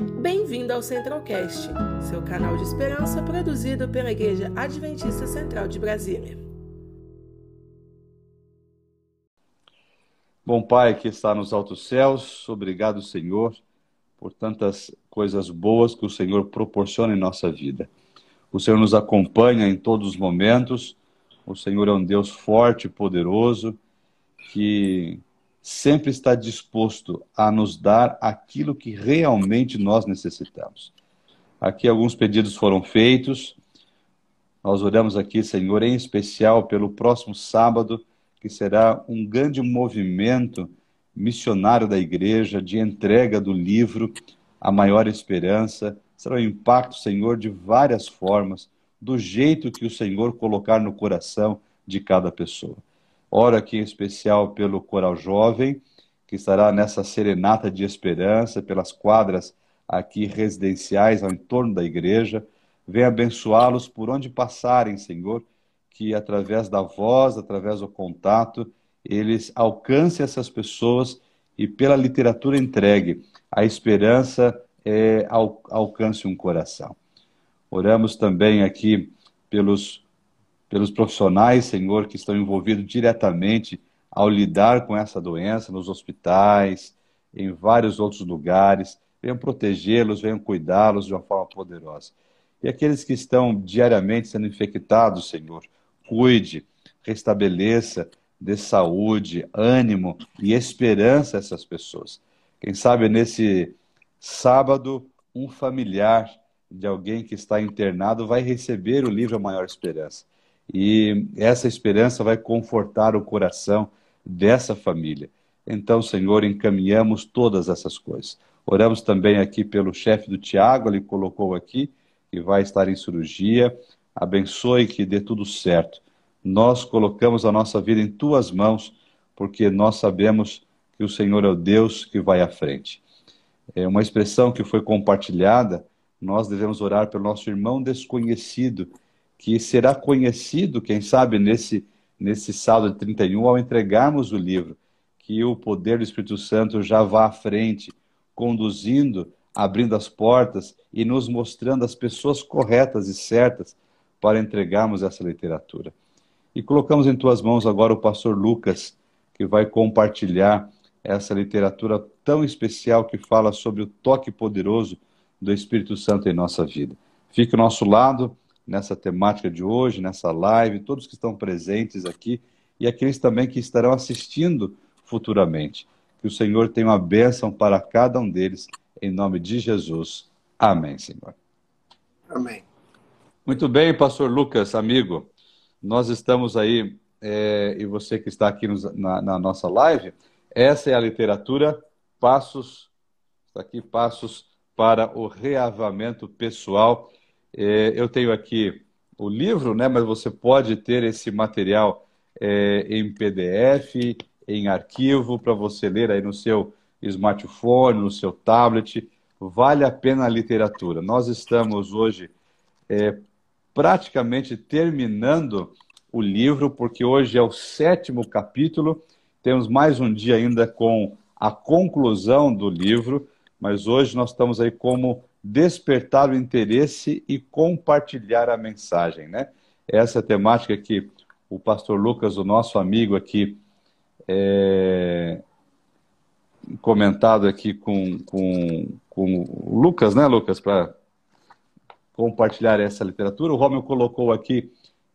Bem-vindo ao Centralcast, seu canal de esperança produzido pela Igreja Adventista Central de Brasília. Bom Pai que está nos altos céus, obrigado, Senhor, por tantas coisas boas que o Senhor proporciona em nossa vida. O Senhor nos acompanha em todos os momentos. O Senhor é um Deus forte poderoso que sempre está disposto a nos dar aquilo que realmente nós necessitamos. Aqui alguns pedidos foram feitos. Nós oramos aqui, Senhor, em especial pelo próximo sábado, que será um grande movimento missionário da igreja de entrega do livro A Maior Esperança. Será um impacto, Senhor, de várias formas, do jeito que o Senhor colocar no coração de cada pessoa. Oro aqui em especial pelo Coral Jovem, que estará nessa serenata de esperança, pelas quadras aqui residenciais ao entorno da igreja. Venha abençoá-los por onde passarem, Senhor, que através da voz, através do contato, eles alcancem essas pessoas e pela literatura entregue, a esperança é, al, alcance um coração. Oramos também aqui pelos pelos profissionais, Senhor, que estão envolvidos diretamente ao lidar com essa doença nos hospitais, em vários outros lugares. Venham protegê-los, venham cuidá-los de uma forma poderosa. E aqueles que estão diariamente sendo infectados, Senhor, cuide, restabeleça, dê saúde, ânimo e esperança a essas pessoas. Quem sabe nesse sábado, um familiar de alguém que está internado vai receber o livro A Maior Esperança. E essa esperança vai confortar o coração dessa família. Então, Senhor, encaminhamos todas essas coisas. Oramos também aqui pelo chefe do Tiago, ele colocou aqui, que vai estar em cirurgia. Abençoe que dê tudo certo. Nós colocamos a nossa vida em tuas mãos, porque nós sabemos que o Senhor é o Deus que vai à frente. É uma expressão que foi compartilhada. Nós devemos orar pelo nosso irmão desconhecido que será conhecido, quem sabe, nesse, nesse sábado de 31, ao entregarmos o livro, que o poder do Espírito Santo já vá à frente, conduzindo, abrindo as portas e nos mostrando as pessoas corretas e certas para entregarmos essa literatura. E colocamos em tuas mãos agora o pastor Lucas, que vai compartilhar essa literatura tão especial que fala sobre o toque poderoso do Espírito Santo em nossa vida. Fique ao nosso lado nessa temática de hoje, nessa live, todos que estão presentes aqui e aqueles também que estarão assistindo futuramente. Que o Senhor tenha uma bênção para cada um deles, em nome de Jesus. Amém, Senhor. Amém. Muito bem, pastor Lucas, amigo. Nós estamos aí, é, e você que está aqui nos, na, na nossa live, essa é a literatura Passos, está aqui, Passos para o Reavamento Pessoal eu tenho aqui o livro, né, mas você pode ter esse material é, em PDF, em arquivo, para você ler aí no seu smartphone, no seu tablet. Vale a pena a literatura. Nós estamos hoje é, praticamente terminando o livro, porque hoje é o sétimo capítulo. Temos mais um dia ainda com a conclusão do livro, mas hoje nós estamos aí como despertar o interesse e compartilhar a mensagem, né? Essa é a temática que o pastor Lucas, o nosso amigo aqui, é... comentado aqui com, com, com o Lucas, né, Lucas, para compartilhar essa literatura. O Romeu colocou aqui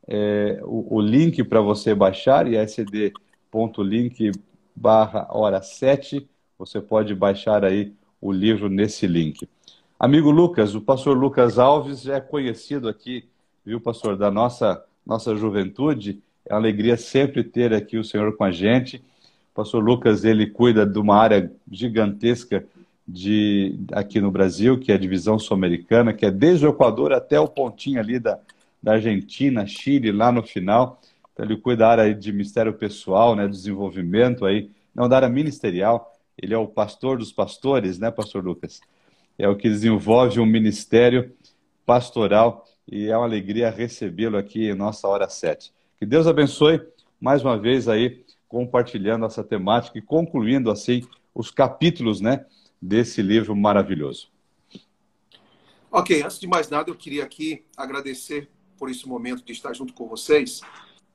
é, o, o, link para você baixar, isd.link barra hora 7. Você pode baixar aí o livro nesse link. Amigo Lucas, o pastor Lucas Alves já é conhecido aqui, viu, pastor, da nossa, nossa juventude. É uma alegria sempre ter aqui o senhor com a gente. O pastor Lucas, ele cuida de uma área gigantesca de, aqui no Brasil, que é a divisão sul-americana, que é desde o Equador até o pontinho ali da, da Argentina, Chile, lá no final. Então, ele cuida da área de mistério pessoal, né, desenvolvimento aí, não da área ministerial. Ele é o pastor dos pastores, né, pastor Lucas? É o que desenvolve um ministério pastoral e é uma alegria recebê-lo aqui em nossa hora 7. Que Deus abençoe mais uma vez aí compartilhando essa temática e concluindo assim os capítulos, né, desse livro maravilhoso. Ok, antes de mais nada, eu queria aqui agradecer por esse momento de estar junto com vocês.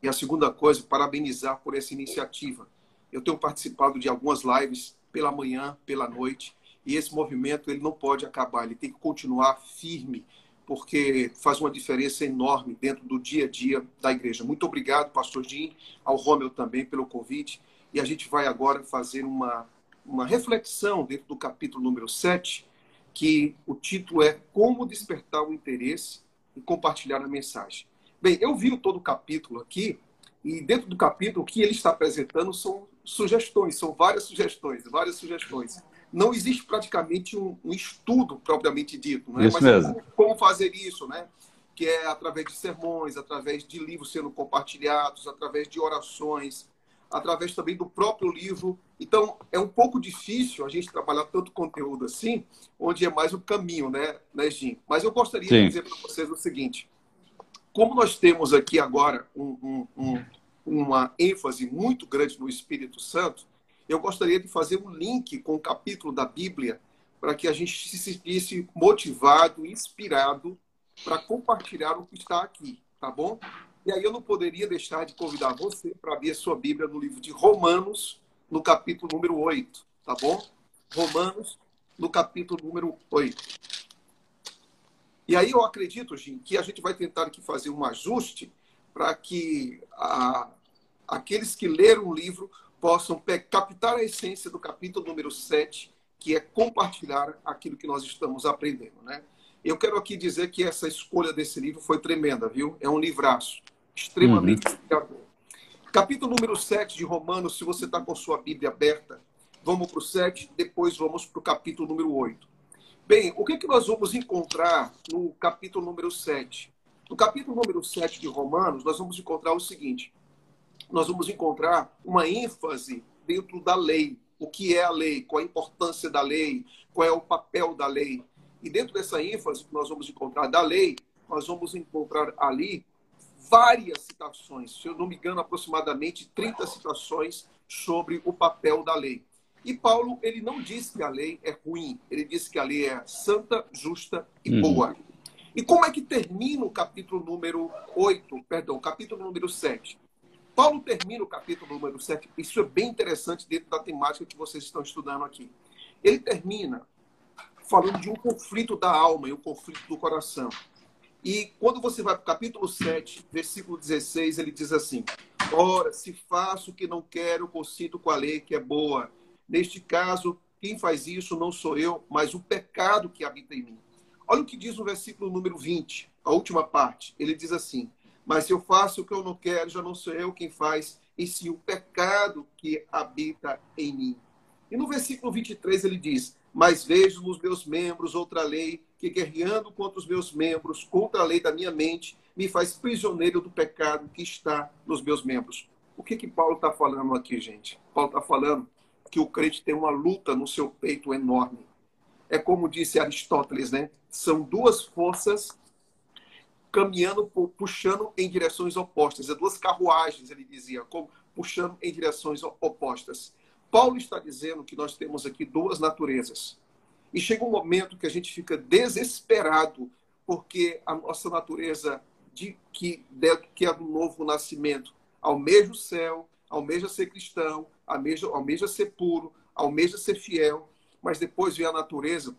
E a segunda coisa, parabenizar por essa iniciativa. Eu tenho participado de algumas lives pela manhã, pela noite, e esse movimento ele não pode acabar, ele tem que continuar firme, porque faz uma diferença enorme dentro do dia a dia da igreja. Muito obrigado, pastor Jim, ao Romeu também pelo convite. E a gente vai agora fazer uma, uma reflexão dentro do capítulo número 7, que o título é Como Despertar o Interesse e Compartilhar a Mensagem. Bem, eu vi todo o capítulo aqui, e dentro do capítulo, o que ele está apresentando são sugestões, são várias sugestões, várias sugestões. Não existe praticamente um, um estudo propriamente dito, né? Isso Mas mesmo. Como, como fazer isso, né? Que é através de sermões, através de livros sendo compartilhados, através de orações, através também do próprio livro. Então, é um pouco difícil a gente trabalhar tanto conteúdo assim, onde é mais o caminho, né, né Jim? Mas eu gostaria Sim. de dizer para vocês o seguinte: como nós temos aqui agora um, um, um, uma ênfase muito grande no Espírito Santo, eu gostaria de fazer um link com o capítulo da Bíblia para que a gente se sentisse motivado, inspirado para compartilhar o que está aqui, tá bom? E aí eu não poderia deixar de convidar você para abrir a sua Bíblia no livro de Romanos, no capítulo número 8, tá bom? Romanos, no capítulo número 8. E aí eu acredito, Jim, que a gente vai tentar aqui fazer um ajuste para que a, aqueles que leram o livro possam captar a essência do capítulo número 7, que é compartilhar aquilo que nós estamos aprendendo, né? Eu quero aqui dizer que essa escolha desse livro foi tremenda, viu? É um livraço, extremamente Uhum. inspirador. Capítulo número 7 de Romanos, se você está com sua Bíblia aberta, vamos para o 7, depois vamos para o capítulo número 8. Bem, o que, que nós vamos encontrar no capítulo número 7? No capítulo número 7 de Romanos, nós vamos encontrar o seguinte: nós vamos encontrar uma ênfase dentro da lei. O que é a lei? Qual a importância da lei? Qual é o papel da lei? E dentro dessa ênfase que nós vamos encontrar da lei, nós vamos encontrar ali várias citações, se eu não me engano, aproximadamente 30 citações sobre o papel da lei. E Paulo, ele não diz que a lei é ruim, ele diz que a lei é santa, justa e Uhum. boa. E como é que termina o capítulo número 8, perdão, capítulo número 7? Paulo termina o capítulo número 7, isso é bem interessante dentro da temática que vocês estão estudando aqui. Ele termina falando de um conflito da alma e um conflito do coração. E quando você vai para o capítulo 7, versículo 16, ele diz assim: Ora, se faço o que não quero, consinto com a lei que é boa. Neste caso, quem faz isso não sou eu, mas o pecado que habita em mim. Olha o que diz o versículo número 20, a última parte. Ele diz assim: Mas se eu faço o que eu não quero, já não sou eu quem faz, e sim o pecado que habita em mim. E no versículo 23 ele diz: Mas vejo nos meus membros outra lei, que guerreando contra os meus membros, contra a lei da minha mente, me faz prisioneiro do pecado que está nos meus membros. O que que Paulo está falando aqui, gente? Paulo está falando que o crente tem uma luta no seu peito enorme. É como disse Aristóteles, né? São duas forças caminhando, puxando em direções opostas. É duas carruagens, ele dizia, como puxando em direções opostas. Paulo está dizendo que nós temos aqui duas naturezas. E chega um momento que a gente fica desesperado, porque a nossa natureza de que, de, que é do novo nascimento almeja o céu, almeja ser cristão, almeja, almeja ser puro, almeja ser fiel, mas depois vem a natureza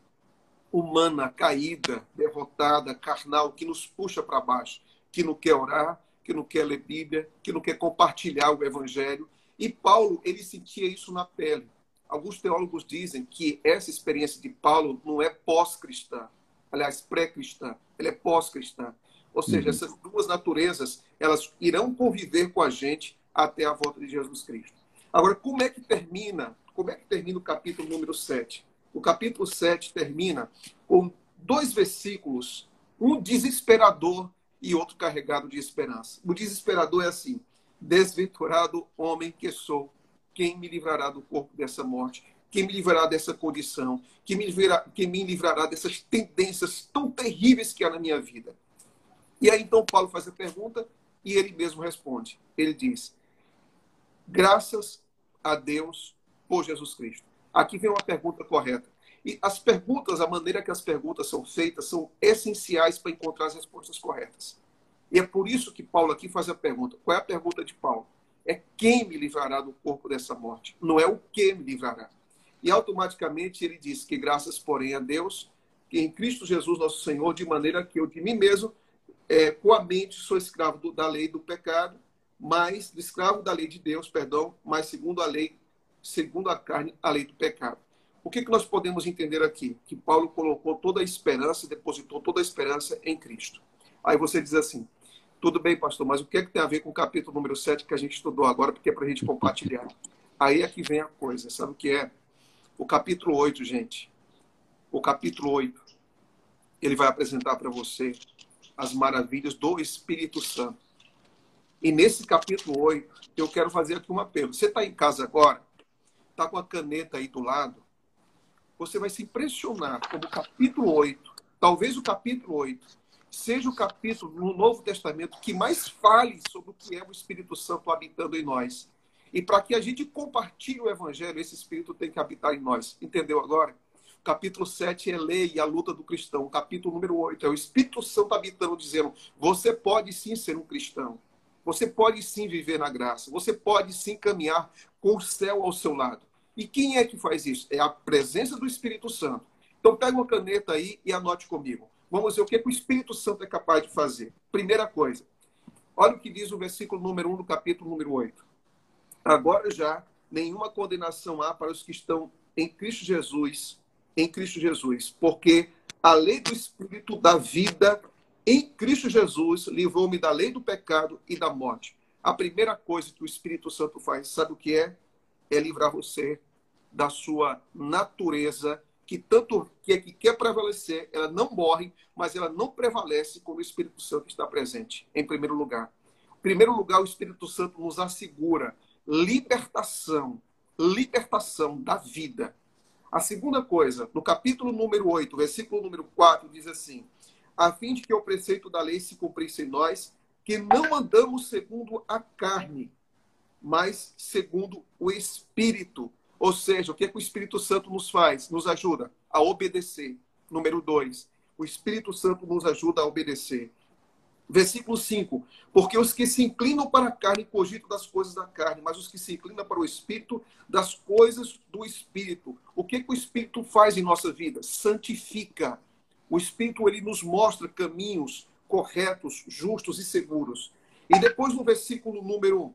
humana, caída, derrotada, carnal, que nos puxa para baixo, que não quer orar, que não quer ler Bíblia, que não quer compartilhar o Evangelho. E Paulo, ele sentia isso na pele. Alguns teólogos dizem que essa experiência de Paulo não é pós-cristã, aliás, pré-cristã, ela é pós-cristã. Ou seja, uhum. essas duas naturezas, elas irão conviver com a gente até a volta de Jesus Cristo. Agora, como é que termina? Como é que termina o capítulo número 7? O capítulo 7 termina com dois versículos, um desesperador e outro carregado de esperança. O desesperador é assim: Desventurado homem que sou, quem me livrará do corpo dessa morte? Quem me livrará dessa condição? Quem me livrará, quem me livrará dessas tendências tão terríveis que há na minha vida? E aí então Paulo faz a pergunta e ele mesmo responde. Ele diz: Graças a Deus por Jesus Cristo. Aqui vem uma pergunta correta. E as perguntas, a maneira que as perguntas são feitas, são essenciais para encontrar as respostas corretas. E é por isso que Paulo aqui faz a pergunta. Qual é a pergunta de Paulo? É quem me livrará do corpo dessa morte? Não é o que me livrará. E automaticamente ele diz que graças, porém, a Deus, que em Cristo Jesus, nosso Senhor, de maneira que eu de mim mesmo, é, com a mente, sou escravo do, da lei do pecado, mas escravo da lei de Deus, perdão, mas segundo a lei, segundo a carne, a lei do pecado. O que, que nós podemos entender aqui? Que Paulo colocou toda a esperança, depositou toda a esperança em Cristo. Aí você diz assim, tudo bem, pastor, mas o que, é que tem a ver com o capítulo número 7 que a gente estudou agora, porque é para a gente compartilhar. Aí é que vem a coisa, sabe o que é? O capítulo 8, gente. O capítulo 8, ele vai apresentar para você as maravilhas do Espírito Santo. E nesse capítulo 8, eu quero fazer aqui um apelo. Você está em casa agora, está com a caneta aí do lado, você vai se impressionar como o capítulo 8, talvez o capítulo 8, seja o capítulo no Novo Testamento que mais fale sobre o que é o Espírito Santo habitando em nós. E para que a gente compartilhe o Evangelho, esse Espírito tem que habitar em nós. Entendeu agora? Capítulo 7 é lei e a luta do cristão. Capítulo número 8 é o Espírito Santo habitando, dizendo: você pode sim ser um cristão. Você pode sim viver na graça. Você pode sim caminhar com o céu ao seu lado. E quem é que faz isso? É a presença do Espírito Santo. Então pega uma caneta aí e anote comigo. Vamos ver o que, que o Espírito Santo é capaz de fazer. Primeira coisa, olha o que diz o versículo número 1 do capítulo número 8. Agora já nenhuma condenação há para os que estão em Cristo Jesus, em Cristo Jesus, porque a lei do Espírito da vida em Cristo Jesus livrou-me da lei do pecado e da morte. A primeira coisa que o Espírito Santo faz, sabe o que é? é livrar você da sua natureza que tanto que, que quer prevalecer, ela não morre, mas ela não prevalece quando o Espírito Santo está presente, em primeiro lugar. Em primeiro lugar, o Espírito Santo nos assegura libertação, libertação da vida. A segunda coisa, no capítulo número 8, versículo número 4, diz assim: a fim de que o preceito da lei se cumprisse em nós, que não andamos segundo a carne, mas segundo o Espírito. Ou seja, o que, é que o Espírito Santo nos faz? Nos ajuda a obedecer. Número dois, o Espírito Santo nos ajuda a obedecer. Versículo 5: Porque os que se inclinam para a carne cogitam das coisas da carne, mas os que se inclinam para o Espírito, das coisas do Espírito. O que, é que o Espírito faz em nossa vida? Santifica. O Espírito ele nos mostra caminhos corretos, justos e seguros. E depois no versículo número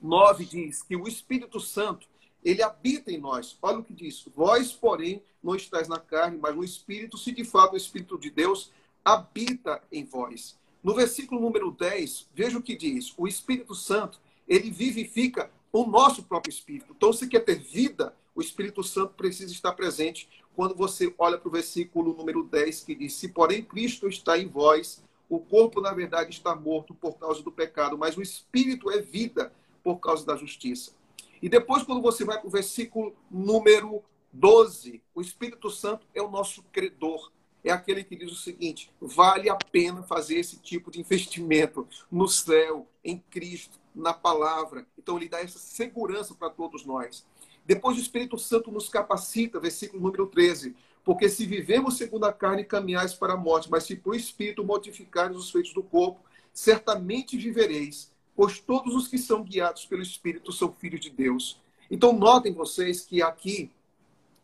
9 diz que o Espírito Santo, ele habita em nós. Olha o que diz: Vós, porém, não estáis na carne, mas no Espírito, se de fato o Espírito de Deus habita em vós. No versículo número 10, veja o que diz: O Espírito Santo, ele vivifica o nosso próprio espírito. Então, se quer ter vida, o Espírito Santo precisa estar presente. Quando você olha para o versículo número 10, que diz: Se, porém, Cristo está em vós, o corpo, na verdade, está morto por causa do pecado, mas o espírito é vida por causa da justiça. E depois, quando você vai para o versículo número 12, o Espírito Santo é o nosso credor. É aquele que diz o seguinte: vale a pena fazer esse tipo de investimento no céu, em Cristo, na palavra. Então, ele dá essa segurança para todos nós. Depois, o Espírito Santo nos capacita, versículo número 13. Porque se vivemos segundo a carne, caminhais para a morte, mas se por Espírito mortificares os feitos do corpo, certamente vivereis pois todos os que são guiados pelo Espírito são filhos de Deus. Então, notem vocês que aqui,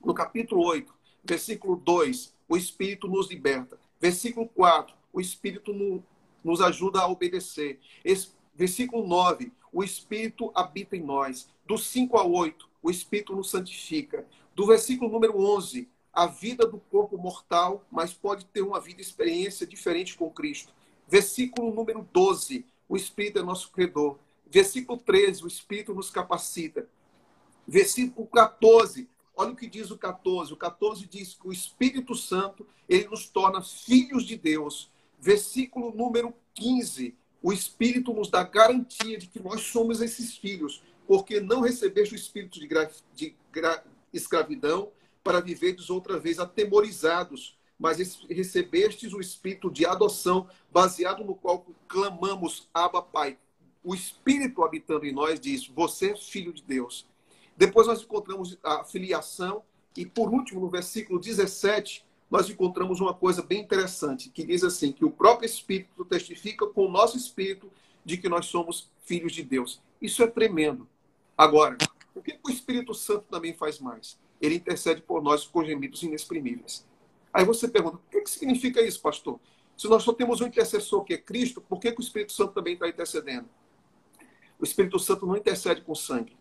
no capítulo 8, versículo 2, o Espírito nos liberta. Versículo 4, o Espírito no, nos ajuda a obedecer. Versículo 9, o Espírito habita em nós. Do 5 a 8, o Espírito nos santifica. Do versículo número 11, a vida do corpo mortal, mas pode ter uma vida experiência diferente com Cristo. Versículo número 12, o Espírito é nosso credor. Versículo 13, o Espírito nos capacita. Versículo 14, olha o que diz o 14. O 14 diz que o Espírito Santo, ele nos torna filhos de Deus. Versículo número 15, o Espírito nos dá garantia de que nós somos esses filhos, porque não recebeste o espírito de, gra... de gra... escravidão para viverdes outra vez atemorizados, mas recebestes o espírito de adoção, baseado no qual clamamos, Abba, Pai. O Espírito habitando em nós diz: Você é filho de Deus. Depois nós encontramos a filiação, E por último, no versículo 17, nós encontramos uma coisa bem interessante, que diz assim, que o próprio Espírito testifica com o nosso Espírito de que nós somos filhos de Deus. Isso é tremendo. Agora, o que o Espírito Santo também faz mais? Ele intercede por nós com gemidos inexprimíveis. Aí você pergunta, o que significa isso, pastor? Se nós só temos um intercessor que é Cristo, por que, que o Espírito Santo também está intercedendo? O Espírito Santo não intercede com sangue.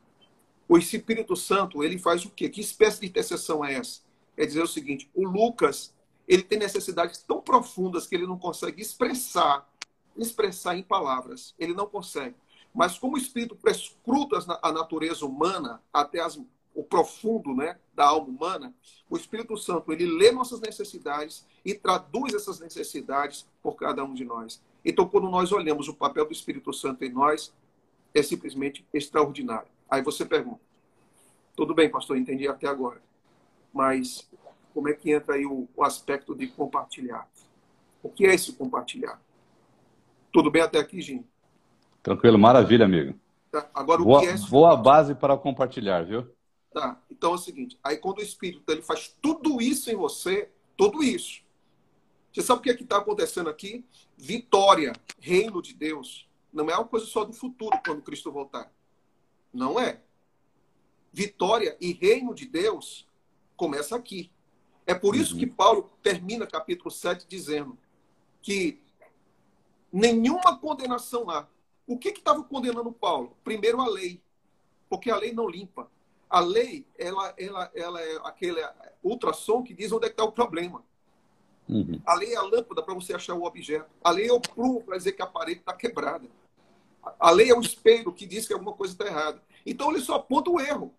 O Espírito Santo, ele faz o quê? Que espécie de intercessão é essa? É dizer o seguinte, o Lucas, ele tem necessidades tão profundas que ele não consegue expressar, expressar em palavras. Ele não consegue. Mas como o Espírito prescruta a natureza humana até as, o profundo né, da alma humana, o Espírito Santo, ele lê nossas necessidades e traduz essas necessidades por cada um de nós. Então, quando nós olhamos o papel do Espírito Santo em nós, é simplesmente extraordinário. Aí você pergunta: tudo bem, pastor, entendi até agora. Mas como é que entra aí o, o aspecto de compartilhar? O que é esse compartilhar? Tudo bem até aqui, Jim? Tranquilo, maravilha, amigo. Tá. Agora, boa, o que é boa base para compartilhar, viu? Tá. Então é o seguinte: aí quando o Espírito ele faz tudo isso em você, tudo isso. Você sabe o que é está acontecendo aqui? Vitória, reino de Deus. Não é uma coisa só do futuro, quando Cristo voltar. Não é. Vitória e reino de Deus começa aqui. É por isso uhum. que Paulo termina capítulo 7 dizendo que nenhuma condenação há. O que estava condenando Paulo? Primeiro a lei, porque a lei não limpa. A lei, ela, ela, ela é aquele ultrassom que diz onde é está o problema. Uhum. A lei é a lâmpada para você achar o objeto. A lei é o prumo para dizer que a parede está quebrada. A lei é o espelho que diz que alguma coisa está errada. Então ele só aponta o erro,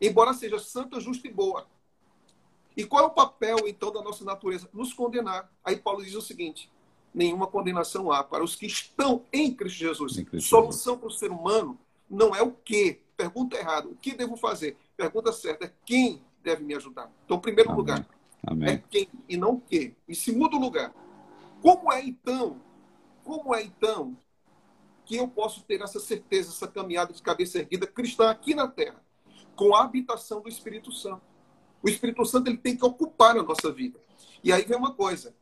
embora seja santa, justa e boa. E qual é o papel, então, da nossa natureza? Nos condenar. Aí Paulo diz o seguinte: nenhuma condenação há para os que estão em Cristo Jesus. Em Cristo Solução para o ser humano não é o que. Pergunta errada. O que devo fazer? Pergunta certa é quem deve me ajudar. Então, primeiro Amém. lugar, Amém. é quem e não o que. E segundo lugar, como é então? Como é então que eu posso ter essa certeza, essa caminhada de cabeça erguida cristã aqui na Terra, com a habitação do Espírito Santo. O Espírito Santo ele tem que ocupar a nossa vida. E aí vem uma coisa.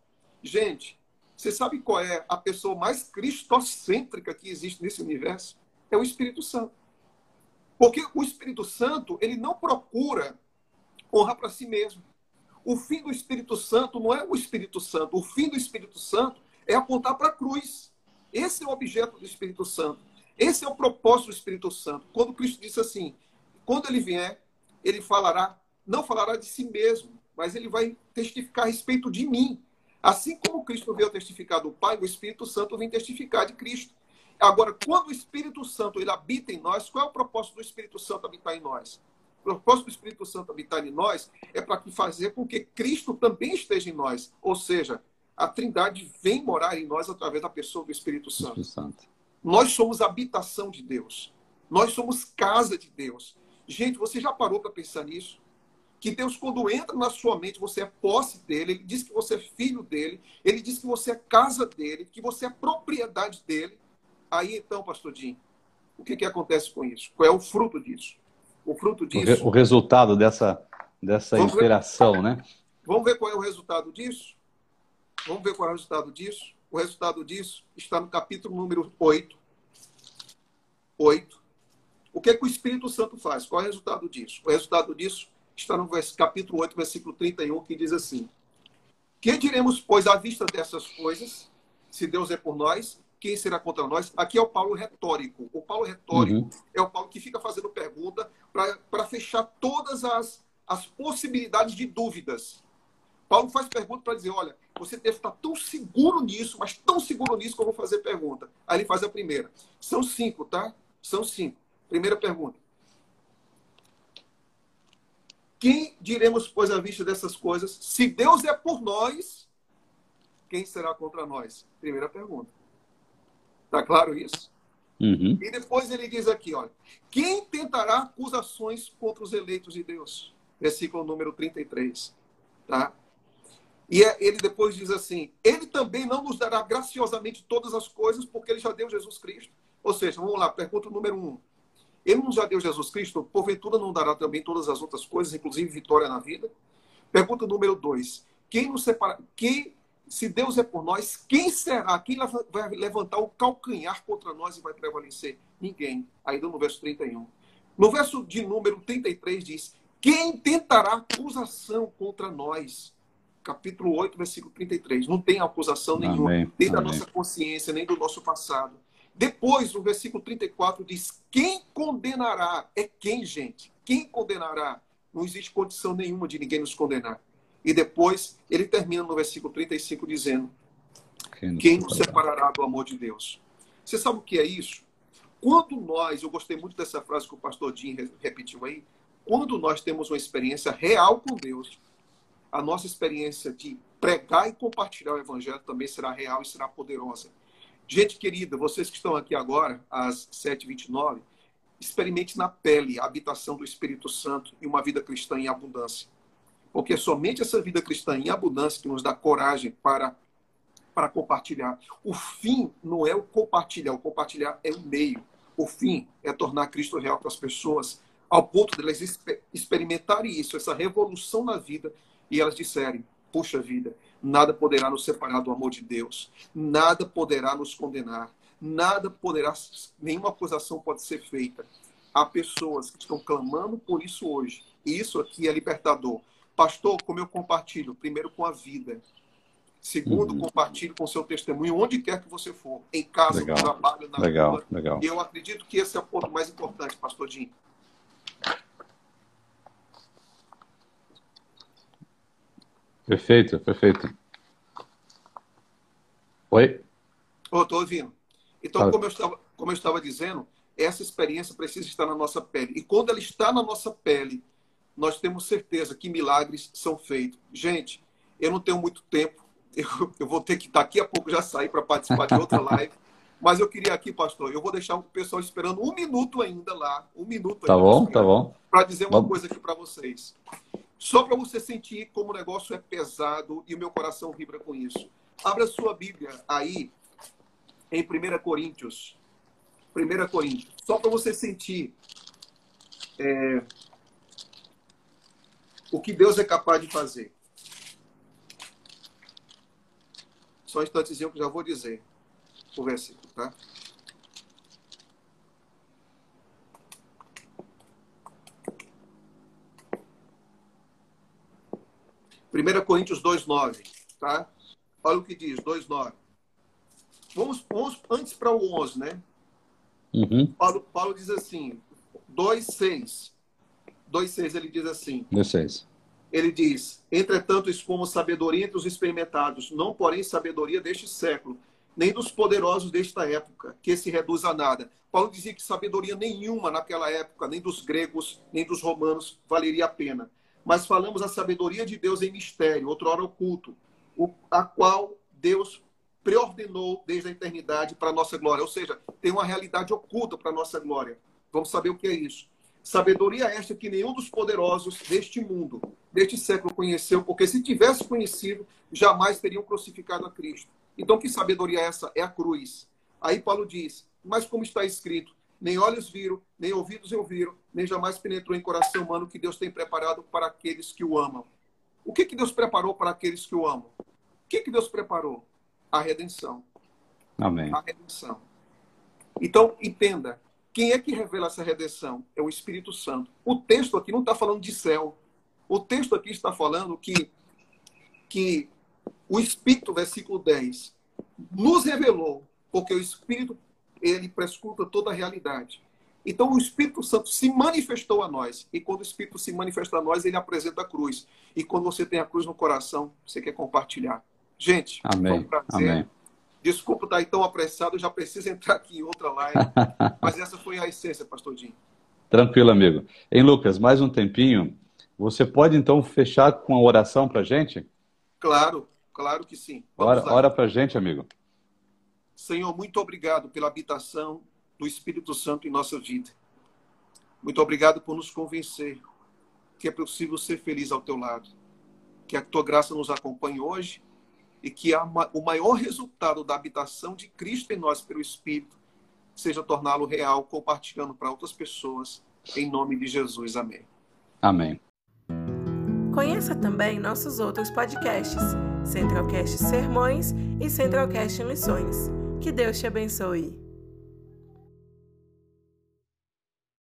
Gente, você sabe qual é a pessoa mais cristocêntrica que existe nesse universo? É o Espírito Santo. Porque o Espírito Santo, ele não procura honra para si mesmo. O fim do Espírito Santo não é o Espírito Santo. O fim do Espírito Santo é apontar para a cruz. Esse é o objeto do Espírito Santo. Esse é o propósito do Espírito Santo. Quando Cristo disse assim: quando ele vier, ele falará, não falará de si mesmo, mas ele vai testificar a respeito de mim. Assim como Cristo veio testificar do Pai, o Espírito Santo vem testificar de Cristo. Agora, quando o Espírito Santo ele habita em nós, qual é o propósito do Espírito Santo habitar em nós? O propósito do Espírito Santo habitar em nós é para fazer com que Cristo também esteja em nós. Ou seja, a Trindade vem morar em nós através da pessoa do Espírito Santo. Espírito Santo. Nós somos habitação de Deus. Nós somos casa de Deus. Gente, você já parou para pensar nisso? Que Deus, quando entra na sua mente, você é posse dele, ele diz que você é filho dele, ele diz que você é casa dele, que você é propriedade dele. Aí então, pastor Jim, o que, que acontece com isso? Qual é o fruto disso? O fruto disso. O, re, o resultado dessa, dessa interação, ver, né? Vamos ver qual é o resultado disso? Vamos ver qual é o resultado disso? O resultado disso está no capítulo número 8. 8. O que, é que o Espírito Santo faz? Qual é o resultado disso? O resultado disso está no capítulo 8, versículo 31, que diz assim: Que diremos, pois, à vista dessas coisas, se Deus é por nós, quem será contra nós? Aqui é o Paulo retórico. O Paulo retórico uhum. é o Paulo que fica fazendo pergunta para fechar todas as, as possibilidades de dúvidas. Paulo faz pergunta para dizer: olha, você deve estar tão seguro nisso, mas tão seguro nisso que eu vou fazer pergunta. Aí ele faz a primeira. São cinco, tá? São cinco. Primeira pergunta. Quem diremos, pois, à vista dessas coisas? Se Deus é por nós, quem será contra nós? Primeira pergunta. Está claro isso? Uhum. E depois ele diz aqui, olha, quem tentará acusações contra os eleitos de Deus? Versículo número 33. Tá? E é, ele depois diz assim: Ele também não nos dará graciosamente todas as coisas, porque ele já deu Jesus Cristo. Ou seja, vamos lá, pergunta número um. Ele não já deu Jesus Cristo? Porventura não dará também todas as outras coisas, inclusive vitória na vida? Pergunta número dois. Quem nos separa? Quem, se Deus é por nós, quem será? Quem vai levantar o calcanhar contra nós e vai prevalecer? Ninguém. Ainda no verso 31. No verso de número 33 diz: Quem tentará acusação contra nós? Capítulo 8, versículo 33. Não tem acusação nenhuma, Amém. nem da Amém. nossa consciência, nem do nosso passado. Depois, o versículo 34 diz: Quem condenará? É quem, gente? Quem condenará? Não existe condição nenhuma de ninguém nos condenar. E depois, ele termina no versículo 35 dizendo: Quem, nos separará do amor de Deus? Você sabe o que é isso? Quando nós, eu gostei muito dessa frase que o pastor Jim repetiu aí, quando nós temos uma experiência real com Deus, a nossa experiência de pregar e compartilhar o evangelho também será real e será poderosa. Gente querida, vocês que estão aqui agora, às 7h29, experimente na pele a habitação do Espírito Santo e uma vida cristã em abundância. Porque é somente essa vida cristã em abundância que nos dá coragem para, para compartilhar. O fim não é o compartilhar, o compartilhar é o meio. O fim é tornar Cristo real para as pessoas, ao ponto de elas experimentarem isso, essa revolução na vida, e elas disserem: puxa vida, nada poderá nos separar do amor de Deus, nada poderá nos condenar, nada poderá, nenhuma acusação pode ser feita. Há pessoas que estão clamando por isso hoje, e isso aqui é libertador. Pastor, como eu compartilho? Primeiro com a vida. Segundo, uhum. compartilhe com seu testemunho onde quer que você for, em casa, legal. no trabalho, na legal, rua. Legal. E eu acredito que esse é o ponto mais importante, pastor Jim. Perfeito, perfeito. Oi? Estou ouvindo. Então, como eu, estava, como eu estava dizendo, essa experiência precisa estar na nossa pele. E quando ela está na nossa pele, nós temos certeza que milagres são feitos. Gente, eu não tenho muito tempo. Eu, eu vou ter que daqui a pouco já sair para participar de outra live. Mas eu queria aqui, pastor, eu vou deixar o pessoal esperando um minuto ainda lá. Um minuto Tá bom, tá bom. Para dizer uma Vamos. coisa aqui para vocês. Só para você sentir como o negócio é pesado e o meu coração vibra com isso. Abra sua Bíblia aí em 1 Coríntios. 1 Coríntios. Só para você sentir é, o que Deus é capaz de fazer. Só um instantezinho que já vou dizer o versículo, tá? Primeira Coríntios 2:9, tá? Olha o que diz, 2:9. Vamos, vamos antes para o 11, né? Uhum. Paulo, Paulo diz assim, 2:6. 2:6 ele diz assim. 2:6 ele diz: Entretanto, expomos sabedoria entre os experimentados, não porém sabedoria deste século, nem dos poderosos desta época, que se reduz a nada. Paulo dizia que sabedoria nenhuma naquela época, nem dos gregos, nem dos romanos, valeria a pena. Mas falamos a sabedoria de Deus em mistério, outrora oculto, a qual Deus preordenou desde a eternidade para a nossa glória. Ou seja, tem uma realidade oculta para a nossa glória. Vamos saber o que é isso. Sabedoria esta que nenhum dos poderosos deste mundo, deste século, conheceu, porque se tivesse conhecido, jamais teriam crucificado a Cristo. Então, que sabedoria é essa? É a cruz. Aí Paulo diz: Mas como está escrito, nem olhos viram, nem ouvidos ouviram, nem jamais penetrou em coração humano que Deus tem preparado para aqueles que o amam. O que, que Deus preparou para aqueles que o amam? O que, que Deus preparou? A redenção. Amém. A redenção. Então, entenda, quem é que revela essa redenção? É o Espírito Santo. O texto aqui não está falando de céu. O texto aqui está falando que, que o Espírito, versículo 10, nos revelou, porque o Espírito, ele prescruta toda a realidade. Então, o Espírito Santo se manifestou a nós. E quando o Espírito se manifesta a nós, ele apresenta a cruz. E quando você tem a cruz no coração, você quer compartilhar. Gente, Amém. um prazer. Amém. Desculpa estar tão apressado, eu já preciso entrar aqui em outra live. mas essa foi a essência, pastor Dinho. Tranquilo, amigo. Em Lucas, mais um tempinho. Você pode então fechar com a oração para gente? Claro, claro que sim. Vamos ora, ora para gente, amigo. Senhor, muito obrigado pela habitação do Espírito Santo em nossa vida. Muito obrigado por nos convencer que é possível ser feliz ao teu lado. Que a tua graça nos acompanhe hoje e que o maior resultado da habitação de Cristo em nós pelo Espírito seja torná-lo real, compartilhando para outras pessoas. Em nome de Jesus. Amém. Amém. Conheça também nossos outros podcasts, Centralcast Sermões e Centralcast Missões. Que Deus te abençoe.